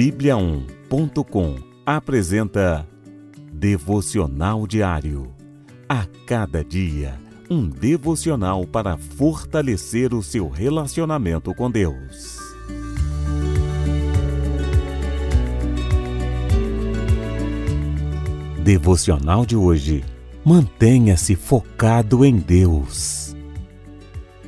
Bíblia1.com apresenta Devocional Diário. A cada dia, um devocional para fortalecer o seu relacionamento com Deus. Devocional de hoje. Mantenha-se focado em Deus.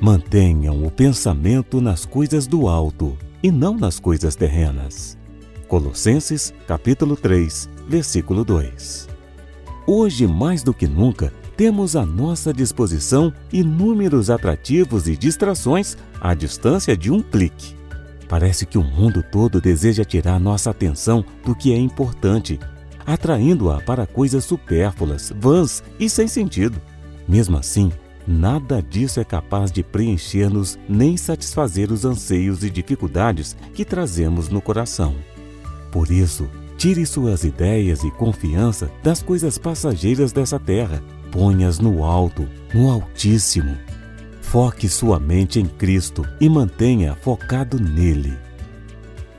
Mantenham o pensamento nas coisas do alto e não nas coisas terrenas. Colossenses, capítulo 3, versículo 2. Hoje, mais do que nunca, temos à nossa disposição inúmeros atrativos e distrações à distância de um clique. Parece que o mundo todo deseja tirar nossa atenção do que é importante, atraindo-a para coisas supérfluas, vãs e sem sentido. Mesmo assim, Nada disso é capaz de preencher-nos nem satisfazer os anseios e dificuldades que trazemos no coração. Por isso, tire suas ideias e confiança das coisas passageiras dessa terra, ponha-as no alto, no Altíssimo. Foque sua mente em Cristo e mantenha focado nele.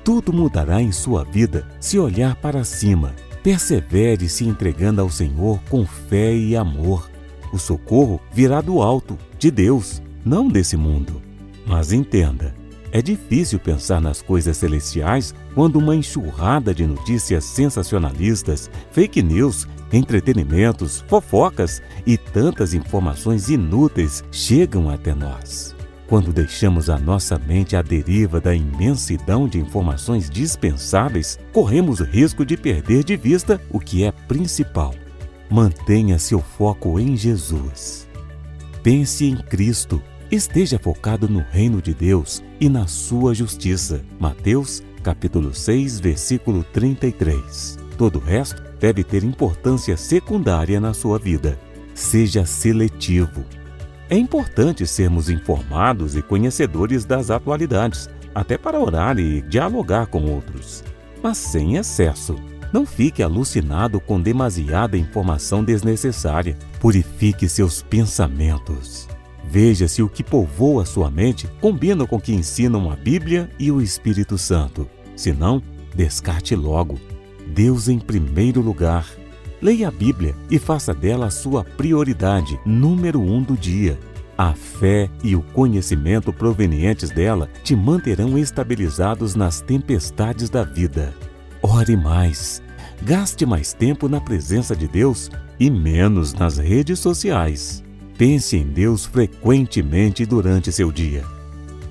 Tudo mudará em sua vida se olhar para cima. Persevere se entregando ao Senhor com fé e amor o socorro virá do alto, de Deus, não desse mundo. Mas entenda, é difícil pensar nas coisas celestiais quando uma enxurrada de notícias sensacionalistas, fake news, entretenimentos, fofocas e tantas informações inúteis chegam até nós. Quando deixamos a nossa mente à deriva da imensidão de informações dispensáveis, corremos o risco de perder de vista o que é principal Mantenha seu foco em Jesus. Pense em Cristo. Esteja focado no reino de Deus e na sua justiça. Mateus, capítulo 6, versículo 33. Todo o resto deve ter importância secundária na sua vida. Seja seletivo. É importante sermos informados e conhecedores das atualidades, até para orar e dialogar com outros, mas sem excesso. Não fique alucinado com demasiada informação desnecessária. Purifique seus pensamentos. Veja se o que povoa sua mente combina com o que ensinam a Bíblia e o Espírito Santo. Se não, descarte logo. Deus em primeiro lugar. Leia a Bíblia e faça dela a sua prioridade número um do dia. A fé e o conhecimento provenientes dela te manterão estabilizados nas tempestades da vida. Ore mais. Gaste mais tempo na presença de Deus e menos nas redes sociais. Pense em Deus frequentemente durante seu dia.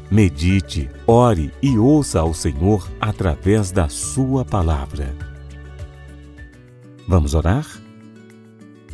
Medite, ore e ouça ao Senhor através da Sua palavra. Vamos orar?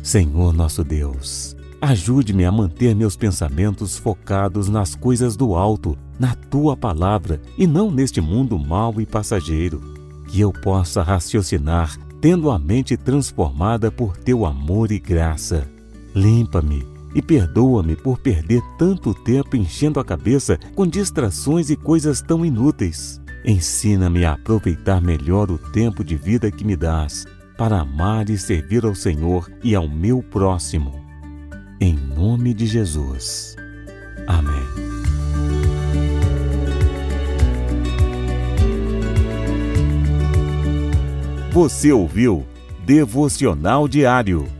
Senhor nosso Deus, ajude-me a manter meus pensamentos focados nas coisas do alto, na Tua palavra e não neste mundo mau e passageiro que eu possa raciocinar, tendo a mente transformada por teu amor e graça. Limpa-me e perdoa-me por perder tanto tempo enchendo a cabeça com distrações e coisas tão inúteis. Ensina-me a aproveitar melhor o tempo de vida que me dás, para amar e servir ao Senhor e ao meu próximo. Em nome de Jesus. Amém. Você ouviu Devocional Diário.